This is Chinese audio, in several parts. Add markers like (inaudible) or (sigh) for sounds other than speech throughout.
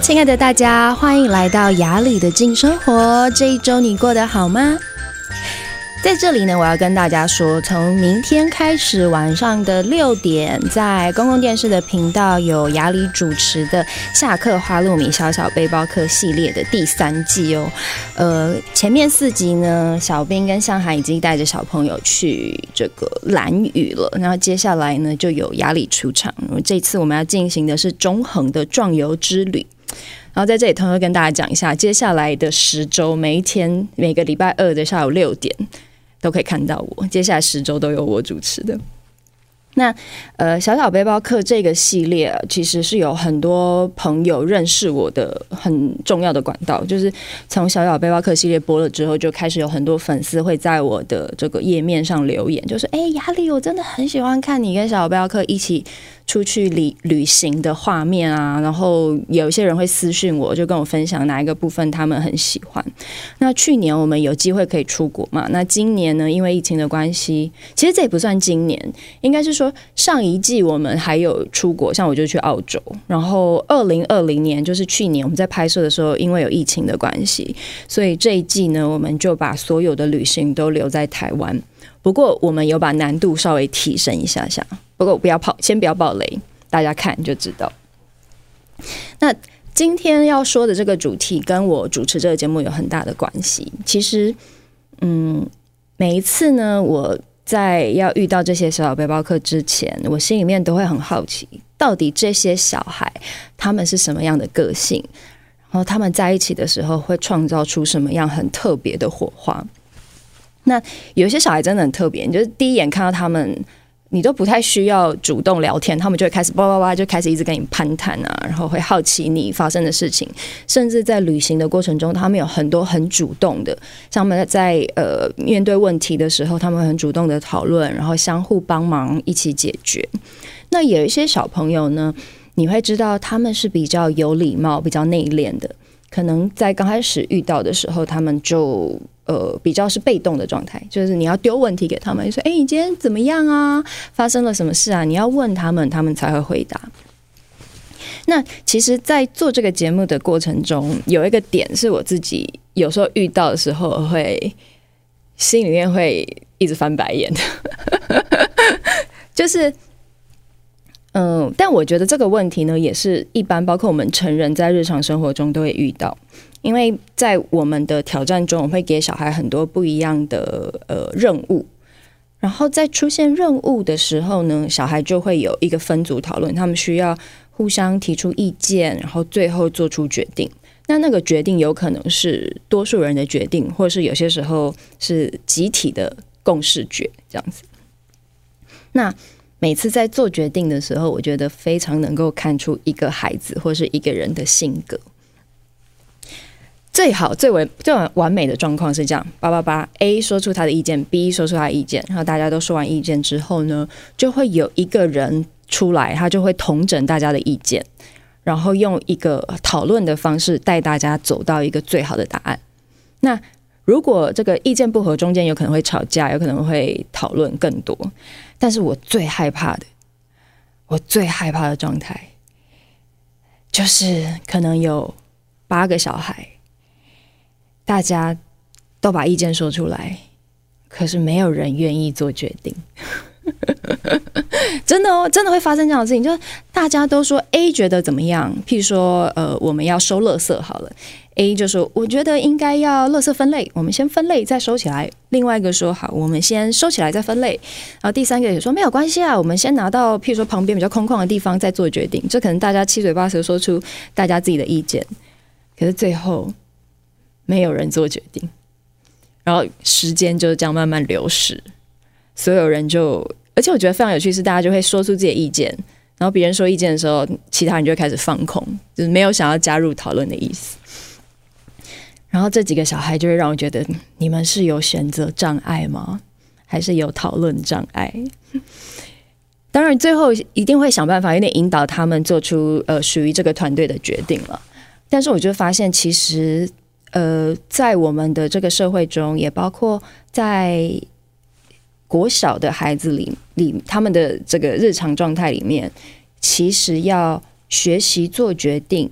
亲爱的大家，欢迎来到雅里的静生活。这一周你过得好吗？在这里呢，我要跟大家说，从明天开始晚上的六点，在公共电视的频道有雅里主持的《下课花露米小小背包客》系列的第三季哦。呃，前面四集呢，小兵跟向涵已经带着小朋友去这个蓝屿了，然后接下来呢，就有雅里出场。这次我们要进行的是中横的壮游之旅。然后在这里偷偷跟大家讲一下，接下来的十周，每一天每个礼拜二的下午六点。都可以看到我，接下来十周都有我主持的。那呃，小小背包客这个系列其实是有很多朋友认识我的很重要的管道，就是从小小背包客系列播了之后，就开始有很多粉丝会在我的这个页面上留言，就是哎，雅里，我真的很喜欢看你跟小小背包客一起。出去旅旅行的画面啊，然后有一些人会私信我，就跟我分享哪一个部分他们很喜欢。那去年我们有机会可以出国嘛？那今年呢？因为疫情的关系，其实这也不算今年，应该是说上一季我们还有出国，像我就去澳洲。然后二零二零年就是去年我们在拍摄的时候，因为有疫情的关系，所以这一季呢，我们就把所有的旅行都留在台湾。不过我们有把难度稍微提升一下下。不过不要跑，先不要爆雷，大家看就知道。那今天要说的这个主题跟我主持这个节目有很大的关系。其实，嗯，每一次呢，我在要遇到这些小小背包客之前，我心里面都会很好奇，到底这些小孩他们是什么样的个性，然后他们在一起的时候会创造出什么样很特别的火花。那有些小孩真的很特别，你就是第一眼看到他们。你都不太需要主动聊天，他们就会开始叭叭叭，就开始一直跟你攀谈啊，然后会好奇你发生的事情，甚至在旅行的过程中，他们有很多很主动的，像他们在呃面对问题的时候，他们很主动的讨论，然后相互帮忙一起解决。那有一些小朋友呢，你会知道他们是比较有礼貌、比较内敛的，可能在刚开始遇到的时候，他们就。呃，比较是被动的状态，就是你要丢问题给他们，说：“哎，你今天怎么样啊？发生了什么事啊？”你要问他们，他们才会回答。那其实，在做这个节目的过程中，有一个点是我自己有时候遇到的时候，会心里面会一直翻白眼的，(laughs) 就是，嗯、但我觉得这个问题呢，也是一般，包括我们成人在日常生活中都会遇到。因为在我们的挑战中，我会给小孩很多不一样的呃任务，然后在出现任务的时候呢，小孩就会有一个分组讨论，他们需要互相提出意见，然后最后做出决定。那那个决定有可能是多数人的决定，或是有些时候是集体的共识决这样子。那每次在做决定的时候，我觉得非常能够看出一个孩子或是一个人的性格。最好最为最完美的状况是这样：八八八 A 说出他的意见，B 说出他的意见，然后大家都说完意见之后呢，就会有一个人出来，他就会统整大家的意见，然后用一个讨论的方式带大家走到一个最好的答案。那如果这个意见不合，中间有可能会吵架，有可能会讨论更多。但是我最害怕的，我最害怕的状态，就是可能有八个小孩。大家都把意见说出来，可是没有人愿意做决定。(laughs) 真的哦，真的会发生这样的事情。就是大家都说 A 觉得怎么样？譬如说，呃，我们要收垃圾好了，A 就说我觉得应该要垃圾分类，我们先分类再收起来。另外一个说好，我们先收起来再分类。然后第三个也说没有关系啊，我们先拿到譬如说旁边比较空旷的地方再做决定。这可能大家七嘴八舌说出大家自己的意见，可是最后。没有人做决定，然后时间就这样慢慢流逝，所有人就，而且我觉得非常有趣是，大家就会说出自己的意见，然后别人说意见的时候，其他人就开始放空，就是没有想要加入讨论的意思。然后这几个小孩就会让我觉得，你们是有选择障碍吗？还是有讨论障碍？当然，最后一定会想办法，有点引导他们做出呃属于这个团队的决定了。但是我就发现，其实。呃，在我们的这个社会中，也包括在国小的孩子里里，他们的这个日常状态里面，其实要学习做决定，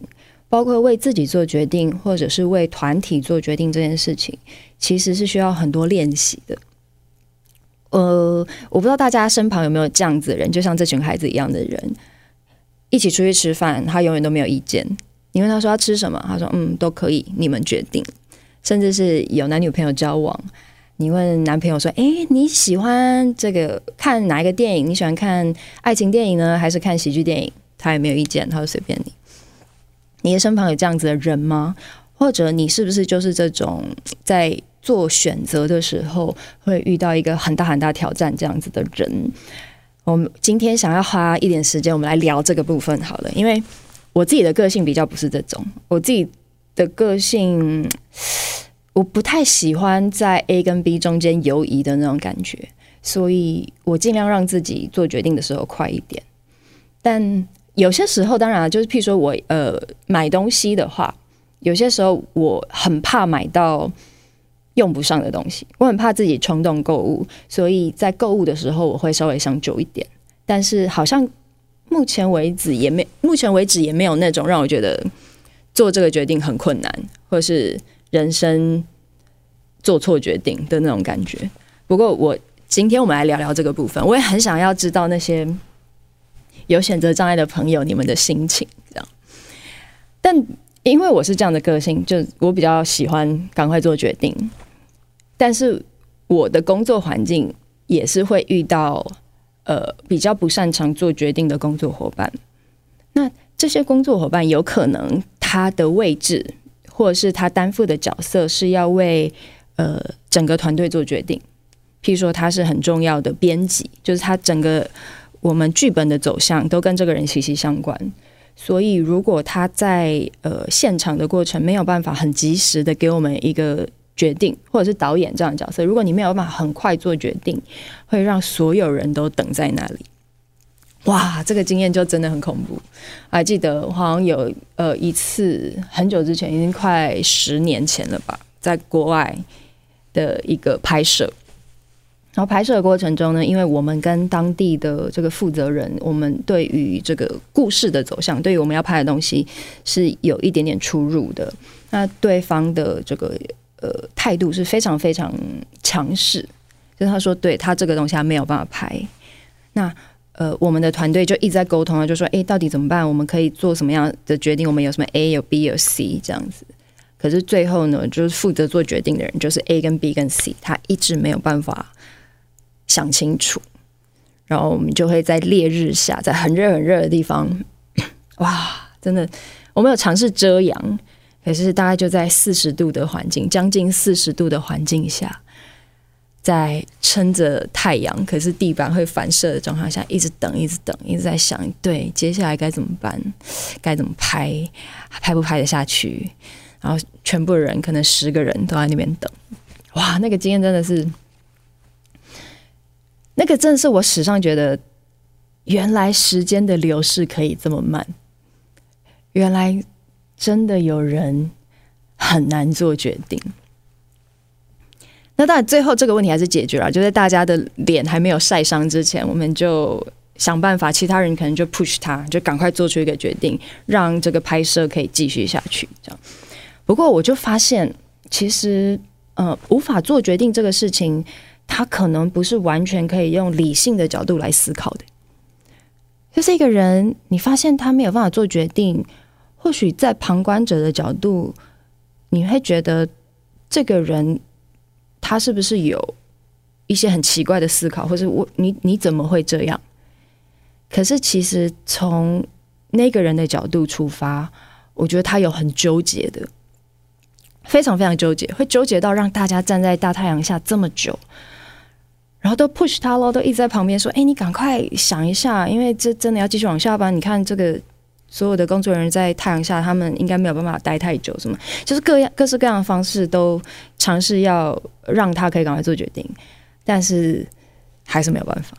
包括为自己做决定，或者是为团体做决定这件事情，其实是需要很多练习的。呃，我不知道大家身旁有没有这样子的人，就像这群孩子一样的人，一起出去吃饭，他永远都没有意见。你问他说要吃什么，他说嗯都可以，你们决定。甚至是有男女朋友交往，你问男朋友说，诶，你喜欢这个看哪一个电影？你喜欢看爱情电影呢，还是看喜剧电影？他也没有意见，他说随便你。你的身旁有这样子的人吗？或者你是不是就是这种在做选择的时候会遇到一个很大很大挑战这样子的人？我们今天想要花一点时间，我们来聊这个部分好了。因为我自己的个性比较不是这种，我自己的个性我不太喜欢在 A 跟 B 中间游移的那种感觉，所以我尽量让自己做决定的时候快一点，但。有些时候，当然就是，譬如说我呃买东西的话，有些时候我很怕买到用不上的东西，我很怕自己冲动购物，所以在购物的时候我会稍微想久一点。但是好像目前为止也没，目前为止也没有那种让我觉得做这个决定很困难，或是人生做错决定的那种感觉。不过我今天我们来聊聊这个部分，我也很想要知道那些。有选择障碍的朋友，你们的心情这样。但因为我是这样的个性，就我比较喜欢赶快做决定。但是我的工作环境也是会遇到呃比较不擅长做决定的工作伙伴。那这些工作伙伴有可能他的位置或者是他担负的角色是要为呃整个团队做决定。譬如说他是很重要的编辑，就是他整个。我们剧本的走向都跟这个人息息相关，所以如果他在呃现场的过程没有办法很及时的给我们一个决定，或者是导演这样的角色，如果你没有办法很快做决定，会让所有人都等在那里。哇，这个经验就真的很恐怖。还记得好像有呃一次很久之前，已经快十年前了吧，在国外的一个拍摄。然后拍摄的过程中呢，因为我们跟当地的这个负责人，我们对于这个故事的走向，对于我们要拍的东西是有一点点出入的。那对方的这个呃态度是非常非常强势，就是他说对他这个东西他没有办法拍。那呃我们的团队就一直在沟通啊，就说哎到底怎么办？我们可以做什么样的决定？我们有什么 A 有 B 有 C 这样子。可是最后呢，就是负责做决定的人就是 A 跟 B 跟 C，他一直没有办法。想清楚，然后我们就会在烈日下，在很热很热的地方，(coughs) 哇，真的，我们有尝试遮阳，可是大概就在四十度的环境，将近四十度的环境下，在撑着太阳，可是地板会反射的状况下，一直等，一直等，一直在想，对，接下来该怎么办？该怎么拍？拍不拍得下去？然后全部人可能十个人都在那边等，哇，那个经验真的是。那个真的是我史上觉得，原来时间的流逝可以这么慢，原来真的有人很难做决定。那当然，最后这个问题还是解决了，就在大家的脸还没有晒伤之前，我们就想办法，其他人可能就 push 他，就赶快做出一个决定，让这个拍摄可以继续下去。这样。不过我就发现，其实呃，无法做决定这个事情。他可能不是完全可以用理性的角度来思考的，就是一个人，你发现他没有办法做决定，或许在旁观者的角度，你会觉得这个人他是不是有一些很奇怪的思考，或是我你你怎么会这样？可是其实从那个人的角度出发，我觉得他有很纠结的，非常非常纠结，会纠结到让大家站在大太阳下这么久。然后都 push 他喽，都一直在旁边说：“哎，你赶快想一下，因为这真的要继续往下吧？你看这个所有的工作人员在太阳下，他们应该没有办法待太久，什么就是各样各式各样的方式都尝试要让他可以赶快做决定，但是还是没有办法。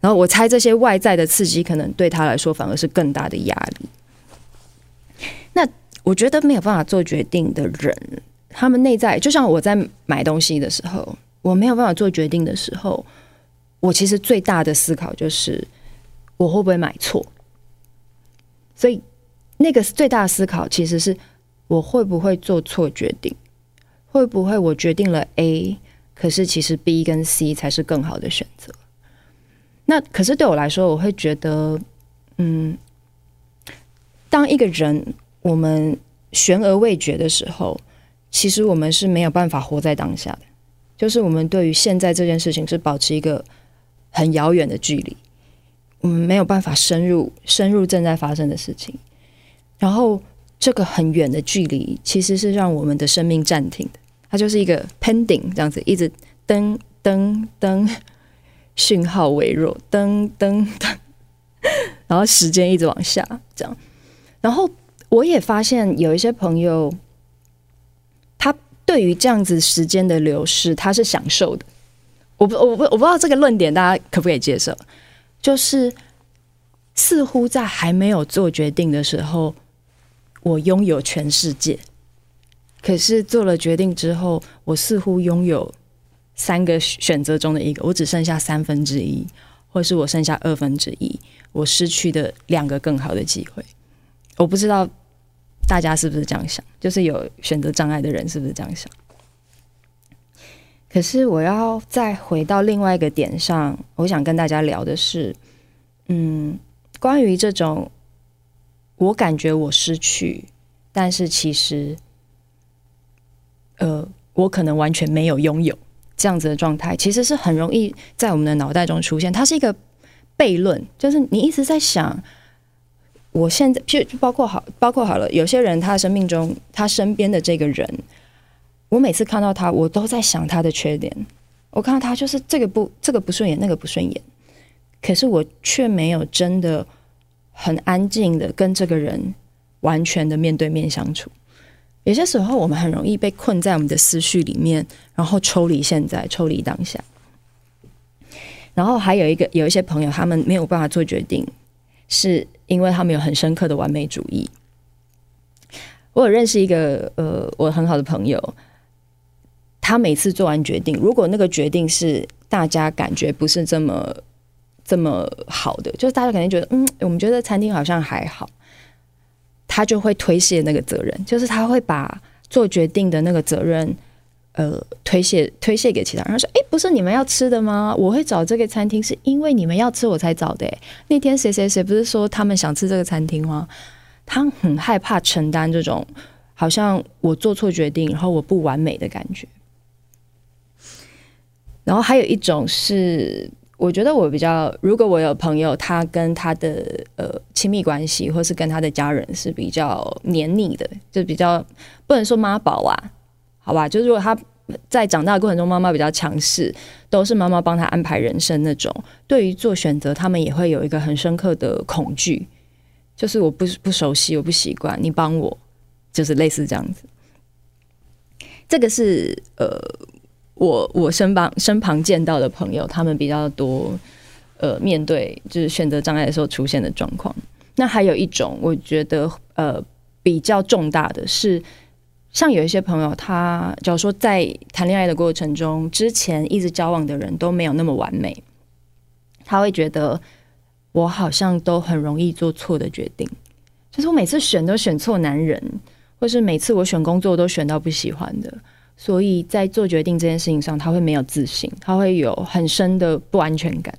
然后我猜这些外在的刺激可能对他来说反而是更大的压力。那我觉得没有办法做决定的人，他们内在就像我在买东西的时候。”我没有办法做决定的时候，我其实最大的思考就是我会不会买错。所以那个最大的思考其实是我会不会做错决定？会不会我决定了 A，可是其实 B 跟 C 才是更好的选择？那可是对我来说，我会觉得，嗯，当一个人我们悬而未决的时候，其实我们是没有办法活在当下的，就是我们对于现在这件事情是保持一个很遥远的距离，我们没有办法深入深入正在发生的事情，然后这个很远的距离其实是让我们的生命暂停的。它就是一个 pending 这样子，一直噔噔噔，讯号微弱，噔噔噔，然后时间一直往下这样。然后我也发现有一些朋友，他对于这样子时间的流逝，他是享受的。我不，我不，我不知道这个论点大家可不可以接受？就是似乎在还没有做决定的时候，我拥有全世界。可是做了决定之后，我似乎拥有三个选择中的一个，我只剩下三分之一，或是我剩下二分之一，我失去的两个更好的机会。我不知道大家是不是这样想，就是有选择障碍的人是不是这样想？可是我要再回到另外一个点上，我想跟大家聊的是，嗯，关于这种我感觉我失去，但是其实。呃，我可能完全没有拥有这样子的状态，其实是很容易在我们的脑袋中出现。它是一个悖论，就是你一直在想，我现在就包括好，包括好了，有些人他的生命中，他身边的这个人，我每次看到他，我都在想他的缺点。我看到他就是这个不，这个不顺眼，那个不顺眼，可是我却没有真的很安静的跟这个人完全的面对面相处。有些时候，我们很容易被困在我们的思绪里面，然后抽离现在，抽离当下。然后还有一个，有一些朋友，他们没有办法做决定，是因为他们有很深刻的完美主义。我有认识一个呃，我很好的朋友，他每次做完决定，如果那个决定是大家感觉不是这么这么好的，就是大家肯定觉得，嗯，我们觉得餐厅好像还好。他就会推卸那个责任，就是他会把做决定的那个责任，呃，推卸推卸给其他人。他说：“哎，不是你们要吃的吗？我会找这个餐厅，是因为你们要吃我才找的。那天谁谁谁不是说他们想吃这个餐厅吗？他很害怕承担这种好像我做错决定，然后我不完美的感觉。然后还有一种是。”我觉得我比较，如果我有朋友，他跟他的呃亲密关系，或是跟他的家人是比较黏腻的，就比较不能说妈宝啊，好吧？就是如果他在长大的过程中，妈妈比较强势，都是妈妈帮他安排人生那种，对于做选择，他们也会有一个很深刻的恐惧，就是我不不熟悉，我不习惯，你帮我，就是类似这样子。这个是呃。我我身旁身旁见到的朋友，他们比较多，呃，面对就是选择障碍的时候出现的状况。那还有一种，我觉得呃比较重大的是，像有一些朋友，他假如说在谈恋爱的过程中，之前一直交往的人都没有那么完美，他会觉得我好像都很容易做错的决定，就是我每次选都选错男人，或是每次我选工作都选到不喜欢的。所以在做决定这件事情上，他会没有自信，他会有很深的不安全感。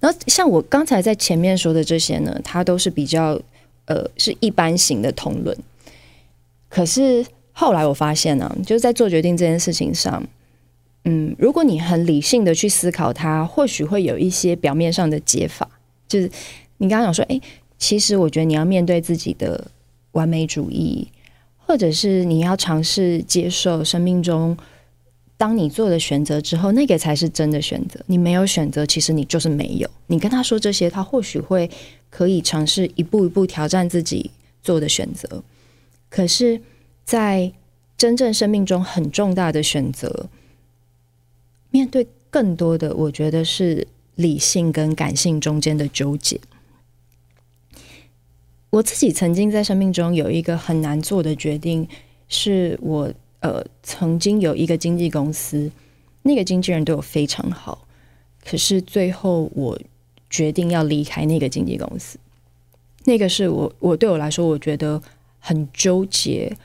然后像我刚才在前面说的这些呢，它都是比较呃是一般型的通论。可是后来我发现呢、就是在做决定这件事情上，嗯，如果你很理性的去思考它，或许会有一些表面上的解法。就是你刚刚讲说，哎，其实我觉得你要面对自己的完美主义。或者是你要尝试接受生命中，当你做了选择之后，那个才是真的选择。你没有选择，其实你就是没有。你跟他说这些，他或许会可以尝试一步一步挑战自己做的选择。可是，在真正生命中很重大的选择，面对更多的，我觉得是理性跟感性中间的纠结。我自己曾经在生命中有一个很难做的决定，是我呃曾经有一个经纪公司，那个经纪人对我非常好，可是最后我决定要离开那个经纪公司。那个是我我对我来说，我觉得很纠结，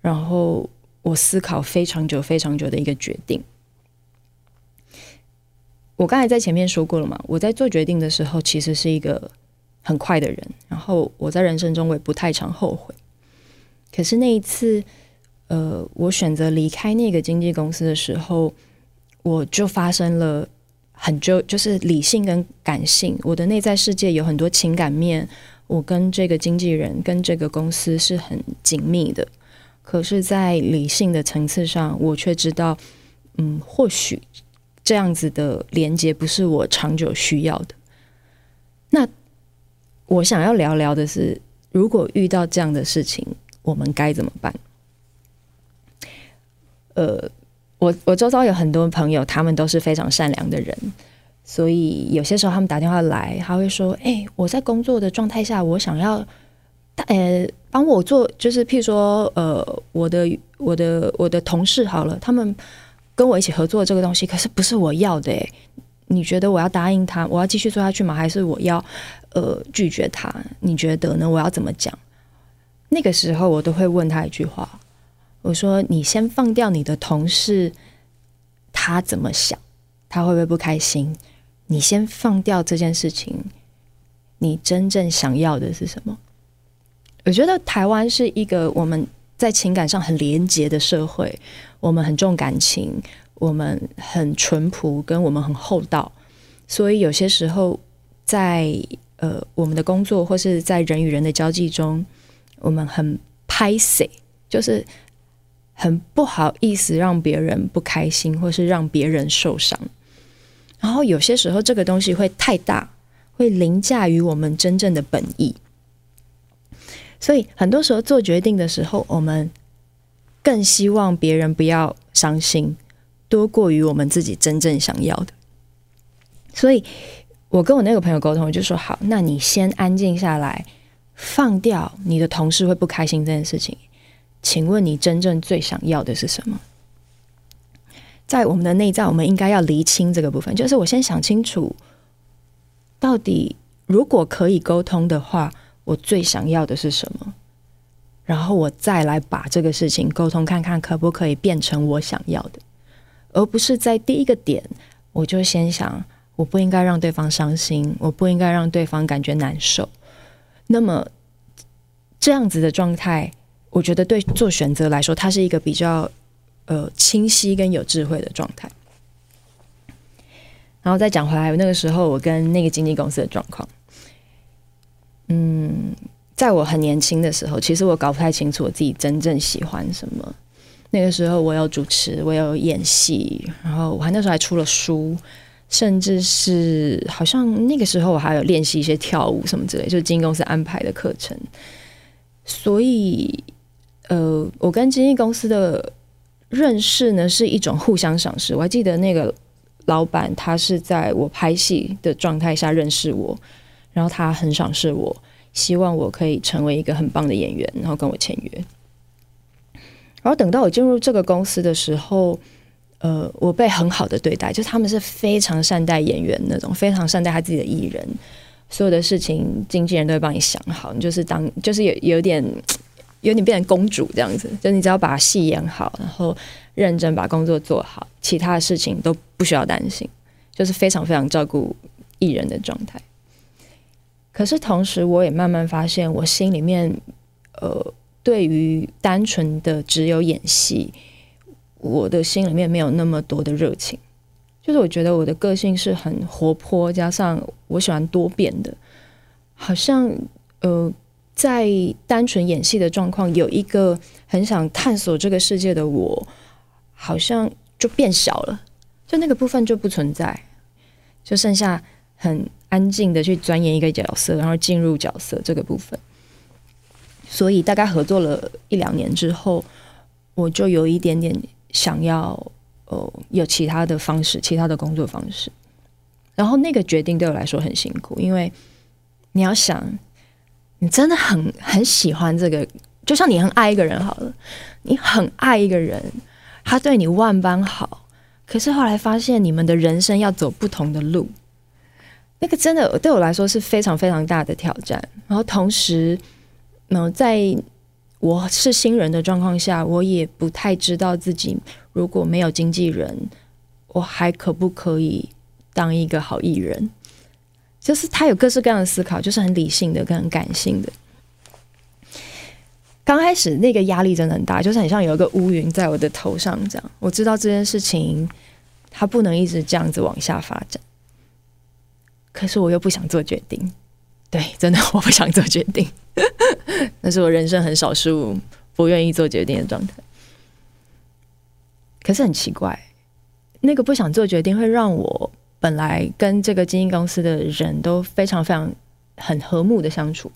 然后我思考非常久、非常久的一个决定。我刚才在前面说过了嘛，我在做决定的时候，其实是一个很快的人，然后我在人生中我也不太常后悔。可是那一次，呃，我选择离开那个经纪公司的时候，我就发生了。很就就是理性跟感性，我的内在世界有很多情感面，我跟这个经纪人跟这个公司是很紧密的。可是，在理性的层次上，我却知道，嗯，或许这样子的连接不是我长久需要的。那我想要聊聊的是，如果遇到这样的事情，我们该怎么办？呃。我我周遭有很多朋友，他们都是非常善良的人，所以有些时候他们打电话来，他会说：“哎、我在工作的状态下，我想要，呃，帮我做，就是譬如说，呃，我的我的我的同事好了，他们跟我一起合作这个东西，可是不是我要的，哎，你觉得我要答应他，我要继续做下去吗？还是我要呃拒绝他？你觉得呢？我要怎么讲？那个时候我都会问他一句话。”我说：“你先放掉你的同事，他怎么想？他会不会不开心？你先放掉这件事情，你真正想要的是什么？”我觉得台湾是一个我们在情感上很廉洁的社会，我们很重感情，我们很淳朴，跟我们很厚道，所以有些时候在呃我们的工作或是在人与人的交际中，我们很拍谢，就是。很不好意思让别人不开心，或是让别人受伤。然后有些时候，这个东西会太大，会凌驾于我们真正的本意。所以很多时候做决定的时候，我们更希望别人不要伤心，多过于我们自己真正想要的。所以我跟我那个朋友沟通，我就说：好，那你先安静下来，放掉你的同事会不开心这件事情。请问你真正最想要的是什么？在我们的内在，我们应该要厘清这个部分。就是我先想清楚，到底如果可以沟通的话，我最想要的是什么？然后我再来把这个事情沟通看看，可不可以变成我想要的，而不是在第一个点我就先想，我不应该让对方伤心，我不应该让对方感觉难受。那么这样子的状态。我觉得对做选择来说，它是一个比较呃清晰跟有智慧的状态。然后再讲回来，那个时候我跟那个经纪公司的状况，嗯，在我很年轻的时候，其实我搞不太清楚我自己真正喜欢什么。那个时候我有主持，我有演戏，然后我还那时候还出了书，甚至是好像那个时候我还有练习一些跳舞什么之类，就是经纪公司安排的课程，所以。呃，我跟经纪公司的认识呢，是一种互相赏识。我还记得那个老板，他是在我拍戏的状态下认识我，然后他很赏识我，希望我可以成为一个很棒的演员，然后跟我签约。然后等到我进入这个公司的时候，呃，我被很好的对待，就是他们是非常善待演员那种，非常善待他自己的艺人，所有的事情经纪人都会帮你想好，你就是当就是有有点。有点变成公主这样子，就你只要把戏演好，然后认真把工作做好，其他的事情都不需要担心，就是非常非常照顾艺人的状态。可是同时，我也慢慢发现，我心里面呃，对于单纯的只有演戏，我的心里面没有那么多的热情。就是我觉得我的个性是很活泼，加上我喜欢多变的，好像呃。在单纯演戏的状况，有一个很想探索这个世界的我，好像就变小了，就那个部分就不存在，就剩下很安静的去钻研一个角色，然后进入角色这个部分。所以大概合作了一两年之后，我就有一点点想要，呃，有其他的方式，其他的工作方式。然后那个决定对我来说很辛苦，因为你要想。你真的很很喜欢这个，就像你很爱一个人好了，你很爱一个人，他对你万般好，可是后来发现你们的人生要走不同的路，那个真的对我来说是非常非常大的挑战。然后同时，嗯，在我是新人的状况下，我也不太知道自己如果没有经纪人，我还可不可以当一个好艺人？就是他有各式各样的思考，就是很理性的跟很感性的。刚开始那个压力真的很大，就是很像有一个乌云在我的头上这样。我知道这件事情它不能一直这样子往下发展，可是我又不想做决定。对，真的 (laughs) 我不想做决定，(laughs) 那是我人生很少数不愿意做决定的状态。可是很奇怪，那个不想做决定会让我本来跟这个经纪公司的人都非常非常很和睦的相处。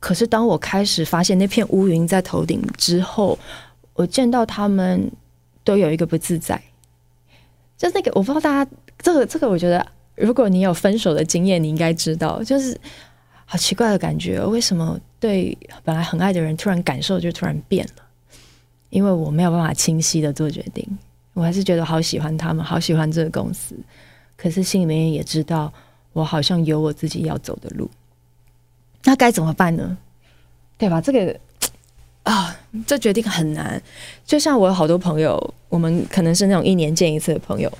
可是，当我开始发现那片乌云在头顶之后，我见到他们都有一个不自在。就那个，我不知道大家这个这个，我觉得如果你有分手的经验，你应该知道，就是好奇怪的感觉。为什么对本来很爱的人，突然感受就突然变了？因为我没有办法清晰的做决定。我还是觉得好喜欢他们，好喜欢这个公司。可是心里面也知道，我好像有我自己要走的路。那该怎么办呢？对吧？这个啊，这决定很难。就像我有好多朋友，我们可能是那种一年见一次的朋友，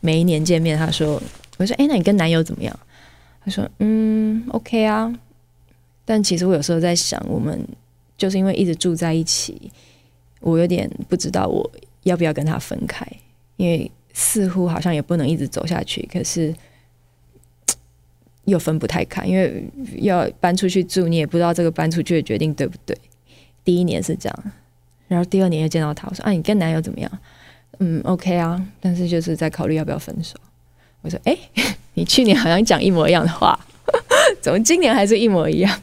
每一年见面，他说：“我说，哎，那你跟男友怎么样？”他说：“嗯，OK 啊。”但其实我有时候在想，我们就是因为一直住在一起，我有点不知道我要不要跟他分开，因为似乎好像也不能一直走下去。可是。又分不太开，因为要搬出去住，你也不知道这个搬出去的决定对不对。第一年是这样，然后第二年又见到他，我说：“啊，你跟男友怎么样？”嗯，OK 啊，但是就是在考虑要不要分手。我说：“哎，你去年好像讲一模一样的话，(laughs) 怎么今年还是一模一样？”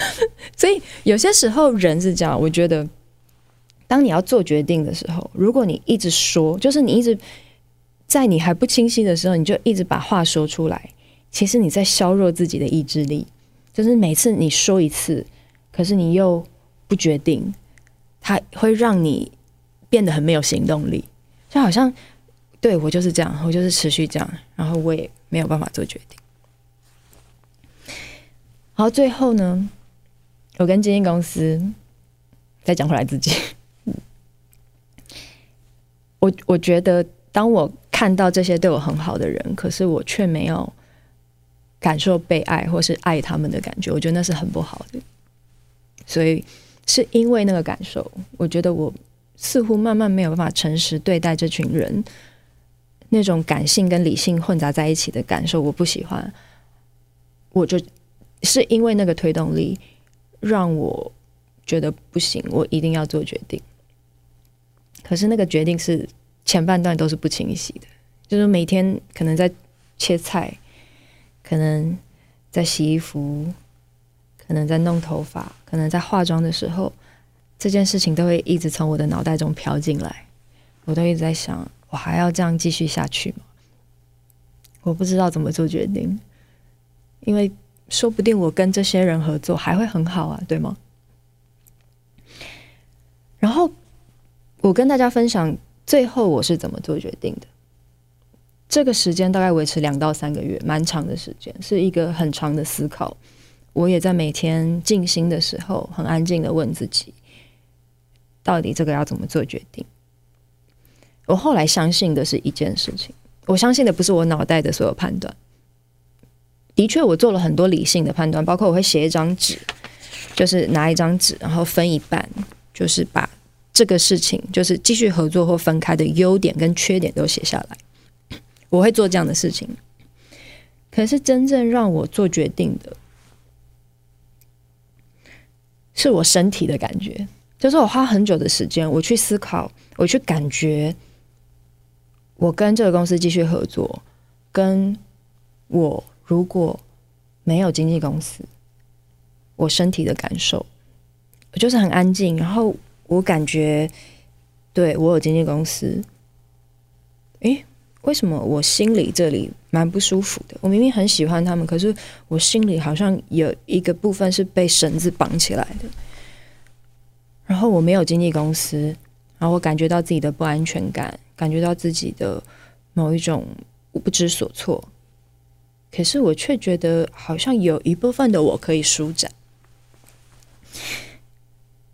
(laughs) 所以有些时候人是这样，我觉得，当你要做决定的时候，如果你一直说，就是你一直在你还不清晰的时候，你就一直把话说出来。其实你在削弱自己的意志力，就是每次你说一次，可是你又不决定，它会让你变得很没有行动力，就好像对我就是这样，我就是持续这样，然后我也没有办法做决定。好，最后呢，我跟经纪公司再讲回来自己，(laughs) 我我觉得当我看到这些对我很好的人，可是我却没有。感受被爱，或是爱他们的感觉，我觉得那是很不好的。所以是因为那个感受，我觉得我似乎慢慢没有办法诚实对待这群人，那种感性跟理性混杂在一起的感受，我不喜欢。我就是因为那个推动力，让我觉得不行，我一定要做决定。可是那个决定是前半段都是不清晰的，就是每天可能在切菜。可能在洗衣服，可能在弄头发，可能在化妆的时候，这件事情都会一直从我的脑袋中飘进来。我都一直在想，我还要这样继续下去吗？我不知道怎么做决定，因为说不定我跟这些人合作还会很好啊，对吗？然后我跟大家分享，最后我是怎么做决定的。这个时间大概维持两到三个月，蛮长的时间，是一个很长的思考。我也在每天静心的时候，很安静的问自己，到底这个要怎么做决定？我后来相信的是一件事情，我相信的不是我脑袋的所有判断。的确，我做了很多理性的判断，包括我会写一张纸，就是拿一张纸，然后分一半，就是把这个事情，就是继续合作或分开的优点跟缺点都写下来。我会做这样的事情，可是真正让我做决定的，是我身体的感觉。就是我花很久的时间，我去思考，我去感觉，我跟这个公司继续合作，跟我如果没有经纪公司，我身体的感受，我就是很安静。然后我感觉，对，我有经纪公司，诶。为什么我心里这里蛮不舒服的？我明明很喜欢他们，可是我心里好像有一个部分是被绳子绑起来的。然后我没有经纪公司，然后我感觉到自己的不安全感，感觉到自己的某一种不知所措。可是我却觉得好像有一部分的我可以舒展。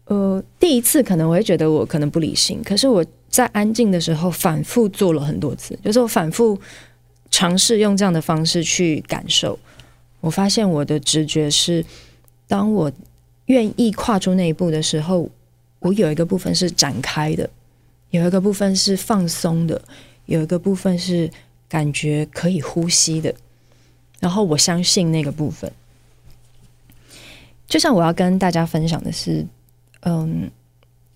呃，第一次可能我会觉得我可能不理性，可是我在安静的时候反复做了很多次，就是我反复尝试用这样的方式去感受。我发现我的直觉是，当我愿意跨出那一步的时候，我有一个部分是展开的，有一个部分是放松的，有一个部分是感觉可以呼吸的。然后我相信那个部分，就像我要跟大家分享的是。嗯，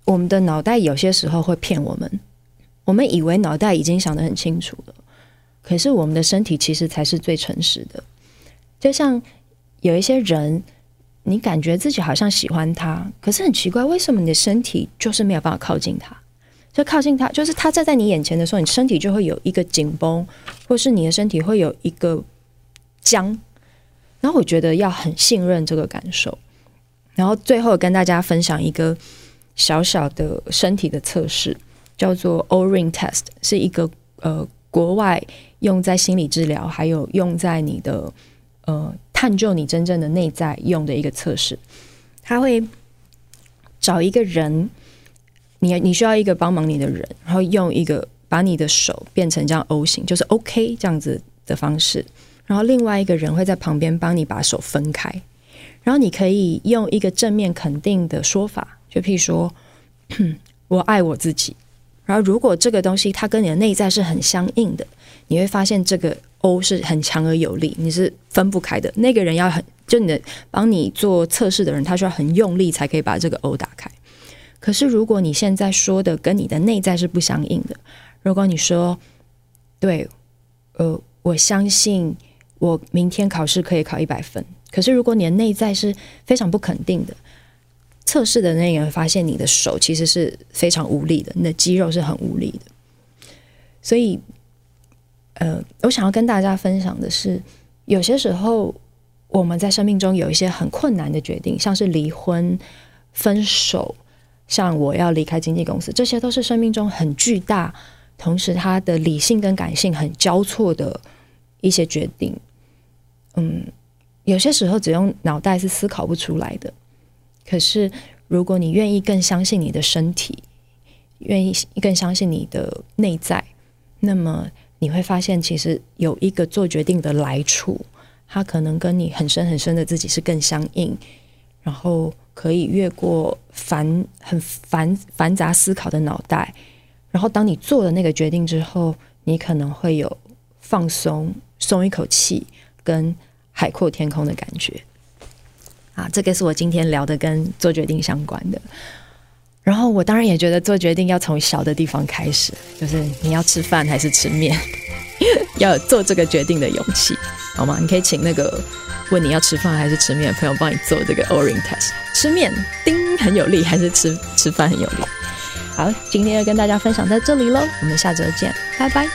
我们的脑袋有些时候会骗我们，我们以为脑袋已经想得很清楚了，可是我们的身体其实才是最诚实的。就像有一些人，你感觉自己好像喜欢他，可是很奇怪，为什么你的身体就是没有办法靠近他？就靠近他，就是他站在你眼前的时候，你身体就会有一个紧绷，或是你的身体会有一个僵。然后我觉得要很信任这个感受。然后最后跟大家分享一个小小的身体的测试，叫做 O-Ring Test，是一个呃国外用在心理治疗，还有用在你的呃探究你真正的内在用的一个测试。他会找一个人，你你需要一个帮忙你的人，然后用一个把你的手变成这样 O 型，就是 OK 这样子的方式，然后另外一个人会在旁边帮你把手分开。然后你可以用一个正面肯定的说法，就譬如说，(clears throat) 我爱我自己。然后如果这个东西它跟你的内在是很相应的，你会发现这个 O 是很强而有力，你是分不开的。那个人要很，就你的帮你做测试的人，他需要很用力才可以把这个 O 打开。可是如果你现在说的跟你的内在是不相应的，如果你说，对，呃，我相信我明天考试可以考一百分。可是，如果你的内在是非常不肯定的，测试的那个人发现你的手其实是非常无力的，你的肌肉是很无力的。所以，呃，我想要跟大家分享的是，有些时候我们在生命中有一些很困难的决定，像是离婚、分手，像我要离开经纪公司，这些都是生命中很巨大，同时它的理性跟感性很交错的一些决定。嗯。有些时候，只用脑袋是思考不出来的。可是，如果你愿意更相信你的身体，愿意更相信你的内在，那么你会发现，其实有一个做决定的来处，它可能跟你很深很深的自己是更相应，然后可以越过繁很繁繁杂思考的脑袋。然后，当你做了那个决定之后，你可能会有放松、松一口气，跟。海阔天空的感觉啊，这个是我今天聊的跟做决定相关的。然后我当然也觉得做决定要从小的地方开始，就是你要吃饭还是吃面，要有做这个决定的勇气，好吗？你可以请那个问你要吃饭还是吃面的朋友帮你做这个 O-Ring Test，吃面叮很有力，还是吃吃饭很有力？好，今天要跟大家分享到这里喽，我们下周见，拜拜。